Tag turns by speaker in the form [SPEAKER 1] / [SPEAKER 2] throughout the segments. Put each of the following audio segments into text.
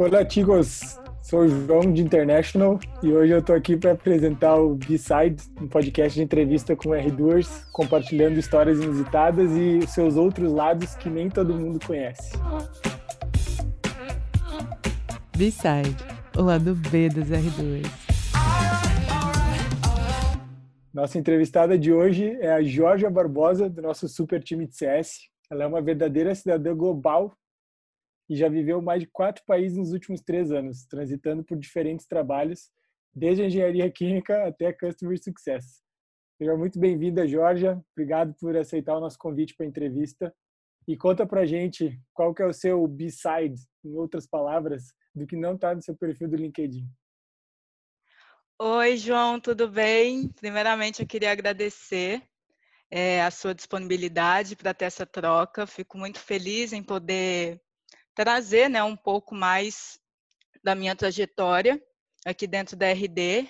[SPEAKER 1] Olá, chicos. Sou o João de International e hoje eu estou aqui para apresentar o B-Side, um podcast de entrevista com R2, compartilhando histórias inusitadas e seus outros lados que nem todo mundo conhece.
[SPEAKER 2] B-Side, o lado B dos R2.
[SPEAKER 1] Nossa entrevistada de hoje é a Georgia Barbosa, do nosso super time de CS. Ela é uma verdadeira cidadã global e já viveu mais de quatro países nos últimos três anos, transitando por diferentes trabalhos, desde a engenharia química até Customer Success. Seja muito bem-vinda, Georgia. Obrigado por aceitar o nosso convite para a entrevista. E conta para gente qual que é o seu B-side, em outras palavras, do que não está no seu perfil do LinkedIn.
[SPEAKER 3] Oi, João, tudo bem? Primeiramente, eu queria agradecer é, a sua disponibilidade para ter essa troca. Fico muito feliz em poder trazer né, um pouco mais da minha trajetória aqui dentro da RD.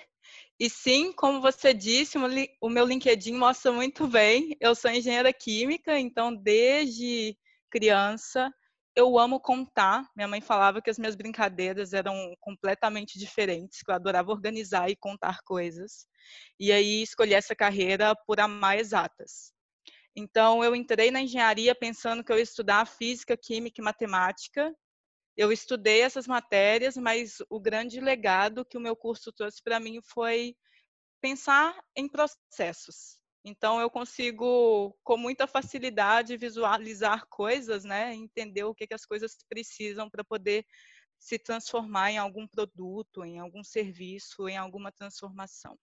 [SPEAKER 3] E sim, como você disse, o meu LinkedIn mostra muito bem. Eu sou engenheira química, então desde criança eu amo contar. Minha mãe falava que as minhas brincadeiras eram completamente diferentes, que eu adorava organizar e contar coisas. E aí escolhi essa carreira por amar exatas. Então, eu entrei na engenharia pensando que eu ia estudar física, química e matemática. Eu estudei essas matérias, mas o grande legado que o meu curso trouxe para mim foi pensar em processos. Então, eu consigo, com muita facilidade, visualizar coisas, né? entender o que, que as coisas precisam para poder se transformar em algum produto, em algum serviço, em alguma transformação.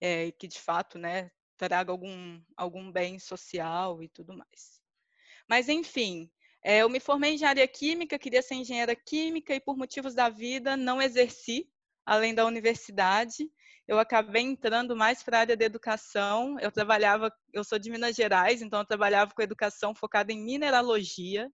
[SPEAKER 3] É, que de fato né, traga algum, algum bem social e tudo mais. Mas, enfim, é, eu me formei em engenharia química, queria ser engenheira química e, por motivos da vida, não exerci além da universidade. Eu acabei entrando mais para a área da educação. Eu trabalhava, eu sou de Minas Gerais, então eu trabalhava com educação focada em mineralogia.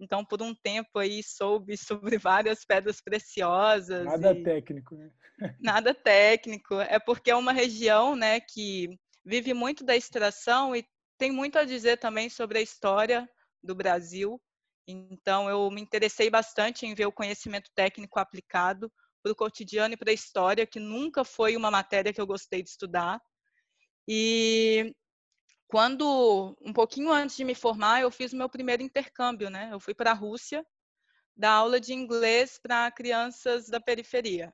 [SPEAKER 3] Então, por um tempo aí soube sobre várias pedras preciosas.
[SPEAKER 1] Nada e... técnico, né?
[SPEAKER 3] Nada técnico. É porque é uma região, né, que vive muito da extração e tem muito a dizer também sobre a história do Brasil. Então, eu me interessei bastante em ver o conhecimento técnico aplicado para o cotidiano e para a história, que nunca foi uma matéria que eu gostei de estudar. E quando, um pouquinho antes de me formar, eu fiz o meu primeiro intercâmbio, né? Eu fui para a Rússia dar aula de inglês para crianças da periferia.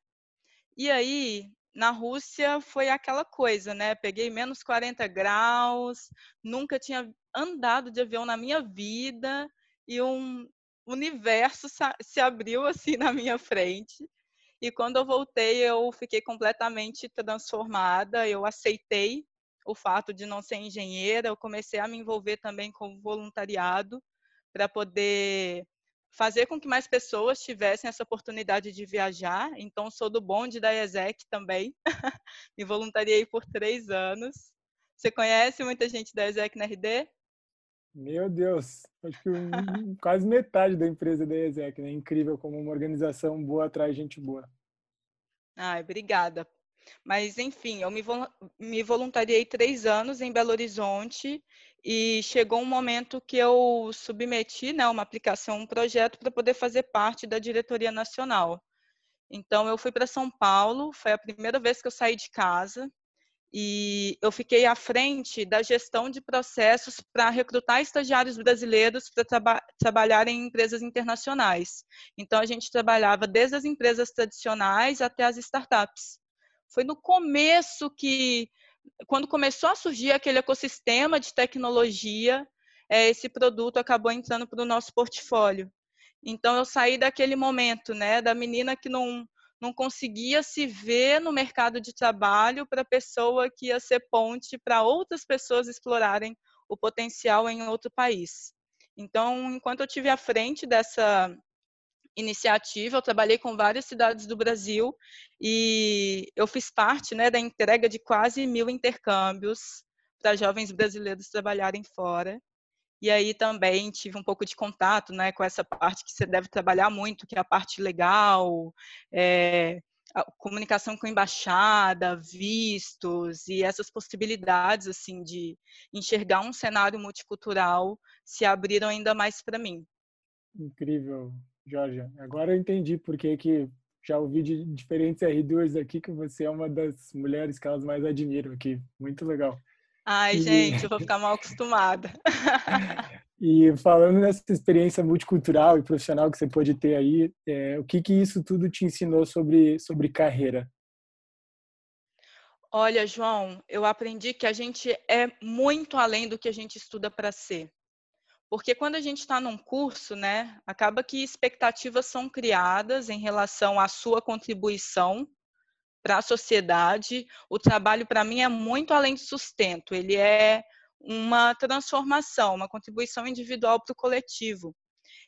[SPEAKER 3] E aí, na Rússia foi aquela coisa, né? Peguei menos 40 graus, nunca tinha andado de avião na minha vida e um universo se abriu assim na minha frente. E quando eu voltei, eu fiquei completamente transformada. Eu aceitei o fato de não ser engenheira, eu comecei a me envolver também com voluntariado para poder fazer com que mais pessoas tivessem essa oportunidade de viajar. Então, sou do bonde da ESEC também. Me voluntariei por três anos. Você conhece muita gente da ESEC na RD?
[SPEAKER 1] Meu Deus, acho que quase metade da empresa da ESEC, né? Incrível como uma organização boa atrai gente boa.
[SPEAKER 3] Ai, obrigada. Mas, enfim, eu me, me voluntariei três anos em Belo Horizonte e chegou um momento que eu submeti né, uma aplicação, um projeto para poder fazer parte da diretoria nacional. Então, eu fui para São Paulo, foi a primeira vez que eu saí de casa e eu fiquei à frente da gestão de processos para recrutar estagiários brasileiros para traba trabalhar em empresas internacionais. Então, a gente trabalhava desde as empresas tradicionais até as startups. Foi no começo que quando começou a surgir aquele ecossistema de tecnologia, é, esse produto acabou entrando para o nosso portfólio. Então, eu saí daquele momento, né, da menina que não, não conseguia se ver no mercado de trabalho para a pessoa que ia ser ponte para outras pessoas explorarem o potencial em outro país. Então, enquanto eu tive à frente dessa iniciativa, eu trabalhei com várias cidades do Brasil e eu fiz parte né, da entrega de quase mil intercâmbios para jovens brasileiros trabalharem fora. E aí também tive um pouco de contato né, com essa parte que você deve trabalhar muito, que é a parte legal, é, comunicação com embaixada, vistos e essas possibilidades assim de enxergar um cenário multicultural se abriram ainda mais para mim.
[SPEAKER 1] Incrível, Jorge. Agora eu entendi por que que já ouvi de diferentes R2 aqui que você é uma das mulheres que elas mais admiram aqui. Muito legal.
[SPEAKER 3] Ai, e... gente, eu vou ficar mal acostumada.
[SPEAKER 1] e falando nessa experiência multicultural e profissional que você pode ter aí, é, o que que isso tudo te ensinou sobre, sobre carreira?
[SPEAKER 3] Olha, João, eu aprendi que a gente é muito além do que a gente estuda para ser. Porque quando a gente está num curso, né, acaba que expectativas são criadas em relação à sua contribuição para a sociedade. O trabalho, para mim, é muito além de sustento, ele é uma transformação, uma contribuição individual para o coletivo.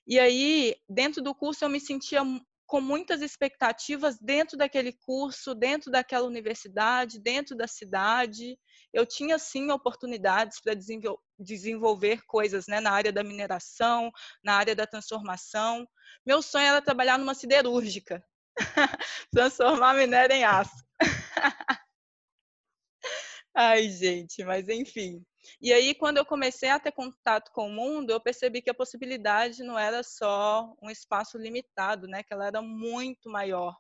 [SPEAKER 3] E aí, dentro do curso, eu me sentia com muitas expectativas dentro daquele curso, dentro daquela universidade, dentro da cidade. Eu tinha sim oportunidades para desenvolver coisas né, na área da mineração, na área da transformação. Meu sonho era trabalhar numa siderúrgica, transformar minério em aço. Ai, gente, mas enfim. E aí, quando eu comecei a ter contato com o mundo, eu percebi que a possibilidade não era só um espaço limitado, né? Que ela era muito maior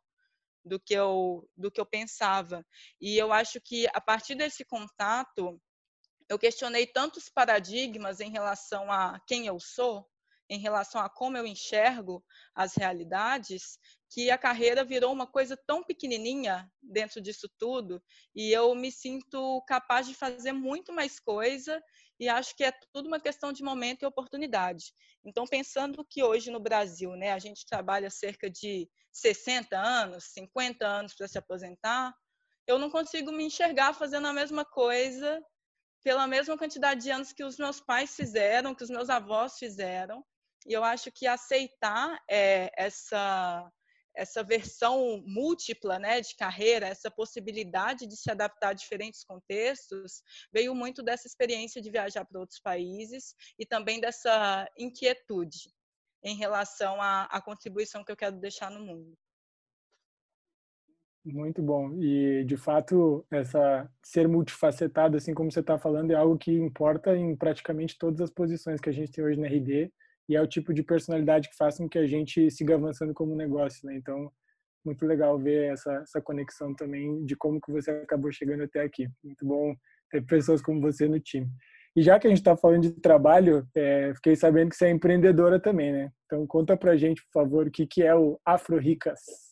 [SPEAKER 3] do que eu do que eu pensava. E eu acho que a partir desse contato, eu questionei tantos paradigmas em relação a quem eu sou, em relação a como eu enxergo as realidades, que a carreira virou uma coisa tão pequenininha dentro disso tudo e eu me sinto capaz de fazer muito mais coisa e acho que é tudo uma questão de momento e oportunidade. Então, pensando que hoje no Brasil, né, a gente trabalha cerca de 60 anos, 50 anos para se aposentar, eu não consigo me enxergar fazendo a mesma coisa pela mesma quantidade de anos que os meus pais fizeram, que os meus avós fizeram. E eu acho que aceitar é, essa essa versão múltipla né, de carreira, essa possibilidade de se adaptar a diferentes contextos, veio muito dessa experiência de viajar para outros países e também dessa inquietude em relação à, à contribuição que eu quero deixar no mundo.
[SPEAKER 1] Muito bom. E, de fato, essa ser multifacetado, assim como você está falando, é algo que importa em praticamente todas as posições que a gente tem hoje na RD e é o tipo de personalidade que faz com que a gente siga avançando como negócio, né? Então, muito legal ver essa, essa conexão também de como que você acabou chegando até aqui. Muito bom ter pessoas como você no time. E já que a gente está falando de trabalho, é, fiquei sabendo que você é empreendedora também, né? Então, conta pra gente, por favor, o que, que é o Afro Ricas.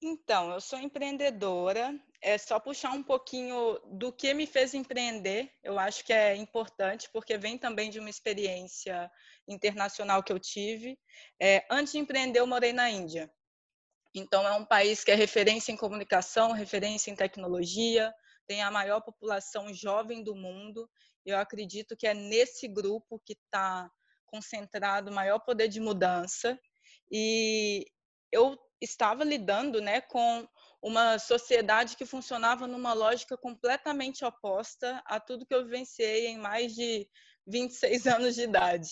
[SPEAKER 3] Então, eu sou empreendedora. É só puxar um pouquinho do que me fez empreender. Eu acho que é importante, porque vem também de uma experiência internacional que eu tive. É, antes de empreender, eu morei na Índia. Então, é um país que é referência em comunicação, referência em tecnologia, tem a maior população jovem do mundo. Eu acredito que é nesse grupo que está concentrado o maior poder de mudança. E eu estava lidando né, com uma sociedade que funcionava numa lógica completamente oposta a tudo que eu vivenciei em mais de 26 anos de idade.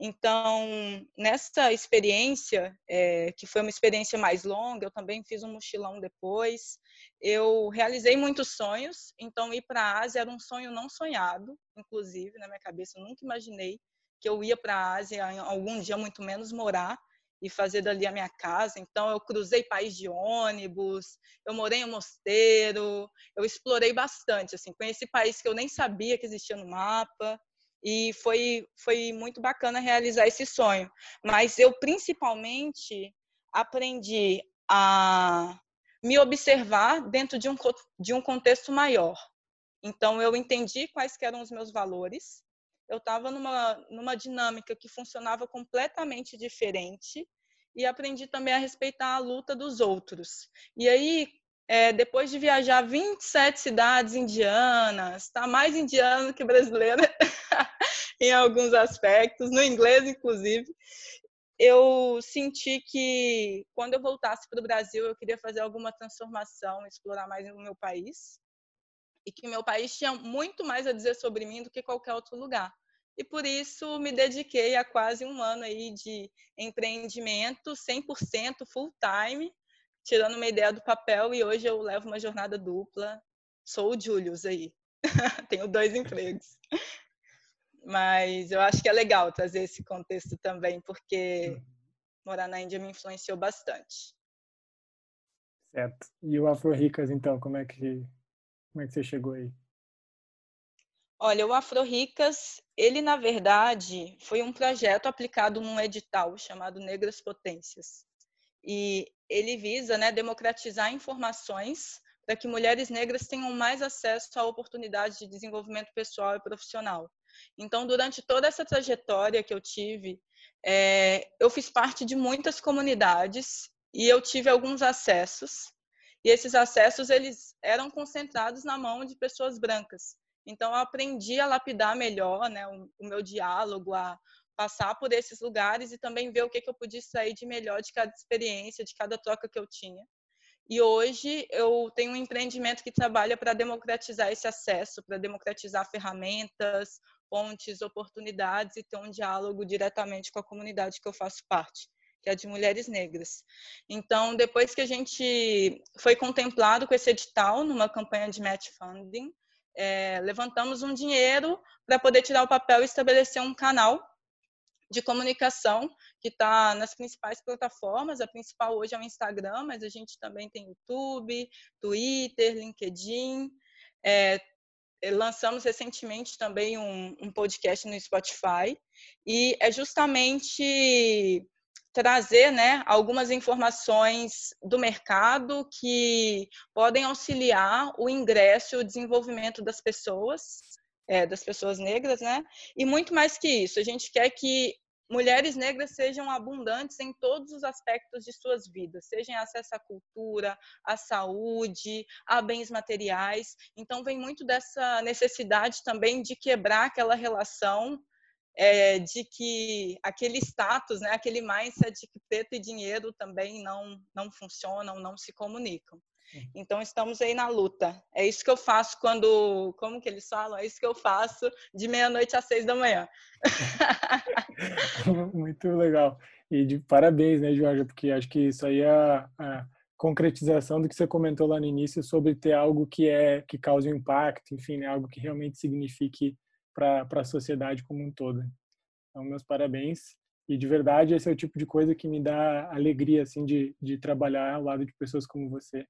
[SPEAKER 3] Então, nessa experiência, é, que foi uma experiência mais longa, eu também fiz um mochilão depois. Eu realizei muitos sonhos, então ir para a Ásia era um sonho não sonhado, inclusive, na minha cabeça, eu nunca imaginei que eu ia para a Ásia algum dia, muito menos morar e fazer dali a minha casa. Então, eu cruzei país de ônibus, eu morei em um mosteiro, eu explorei bastante, assim, conheci países que eu nem sabia que existia no mapa e foi, foi muito bacana realizar esse sonho. Mas eu, principalmente, aprendi a me observar dentro de um, de um contexto maior. Então, eu entendi quais eram os meus valores, eu estava numa, numa dinâmica que funcionava completamente diferente e aprendi também a respeitar a luta dos outros. E aí, é, depois de viajar 27 cidades indianas, tá mais indiano que brasileira em alguns aspectos, no inglês inclusive, eu senti que quando eu voltasse para o Brasil eu queria fazer alguma transformação, explorar mais o meu país e que meu país tinha muito mais a dizer sobre mim do que qualquer outro lugar. E por isso me dediquei a quase um ano aí de empreendimento 100% full time, tirando uma ideia do papel e hoje eu levo uma jornada dupla. Sou o Julius aí. Tenho dois empregos. Mas eu acho que é legal trazer esse contexto também, porque morar na Índia me influenciou bastante.
[SPEAKER 1] Certo. E o Afro Ricas, então, como é que como é que você chegou aí?
[SPEAKER 3] Olha, o Afro Ricas, ele na verdade foi um projeto aplicado num edital chamado Negras Potências. E ele visa, né, democratizar informações para que mulheres negras tenham mais acesso a oportunidades de desenvolvimento pessoal e profissional. Então, durante toda essa trajetória que eu tive, é, eu fiz parte de muitas comunidades e eu tive alguns acessos. E esses acessos eles eram concentrados na mão de pessoas brancas. Então, eu aprendi a lapidar melhor né, o, o meu diálogo, a passar por esses lugares e também ver o que, que eu podia sair de melhor de cada experiência, de cada troca que eu tinha. E hoje eu tenho um empreendimento que trabalha para democratizar esse acesso, para democratizar ferramentas, pontes, oportunidades e ter um diálogo diretamente com a comunidade que eu faço parte, que é de mulheres negras. Então, depois que a gente foi contemplado com esse edital numa campanha de match funding, é, levantamos um dinheiro para poder tirar o papel e estabelecer um canal de comunicação que está nas principais plataformas. A principal hoje é o Instagram, mas a gente também tem YouTube, Twitter, LinkedIn. É, lançamos recentemente também um, um, podcast no Spotify e é justamente trazer né, algumas informações do mercado que podem auxiliar o ingresso e o desenvolvimento das pessoas é, das pessoas negras, né? E muito mais que isso, a gente quer que mulheres negras sejam abundantes em todos os aspectos de suas vidas, seja em acesso à cultura, à saúde, a bens materiais. Então, vem muito dessa necessidade também de quebrar aquela relação é, de que aquele status, né, aquele mindset de que preto e dinheiro também não, não funcionam, não se comunicam. Então estamos aí na luta. É isso que eu faço quando, como que eles falam? É isso que eu faço de meia-noite às seis da manhã.
[SPEAKER 1] Muito legal. E de parabéns, né, Jorge? Porque acho que isso aí é a, a, concretização do que você comentou lá no início sobre ter algo que é que cause um impacto, enfim, né, algo que realmente signifique para a sociedade como um todo. Então, meus parabéns. E de verdade, esse é o tipo de coisa que me dá alegria assim de, de trabalhar ao lado de pessoas como você.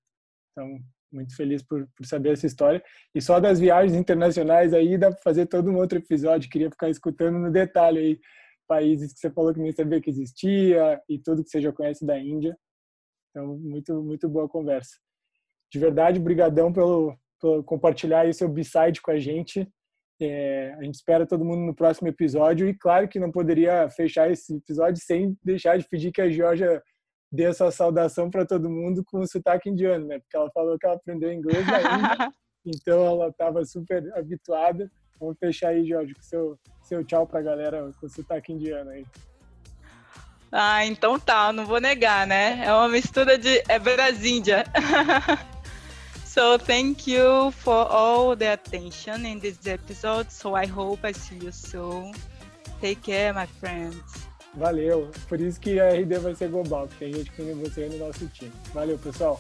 [SPEAKER 1] Então, muito feliz por, por saber essa história. E só das viagens internacionais aí dá para fazer todo um outro episódio. Queria ficar escutando no detalhe aí países que você falou que nem sabia que existia e tudo que você já conhece da Índia. Então, muito, muito boa conversa. De verdade, brigadão pelo, pelo compartilhar aí seu B-side com a gente. É, a gente espera todo mundo no próximo episódio e claro que não poderia fechar esse episódio sem deixar de pedir que a Georgia dê essa saudação para todo mundo com o sotaque indiano, né? Porque ela falou que ela aprendeu inglês na Índia, então ela estava super habituada. Vamos fechar aí, Jorge, com seu, seu tchau para a galera com o sotaque indiano aí.
[SPEAKER 3] Ah, então tá, não vou negar, né? É uma mistura de. É Brasíndia. so, thank you for all the attention in this episode. So, I hope I see you soon. Take care, my friends.
[SPEAKER 1] Valeu. Por isso que a RD vai ser global, porque tem gente que você no nosso time. Valeu, pessoal.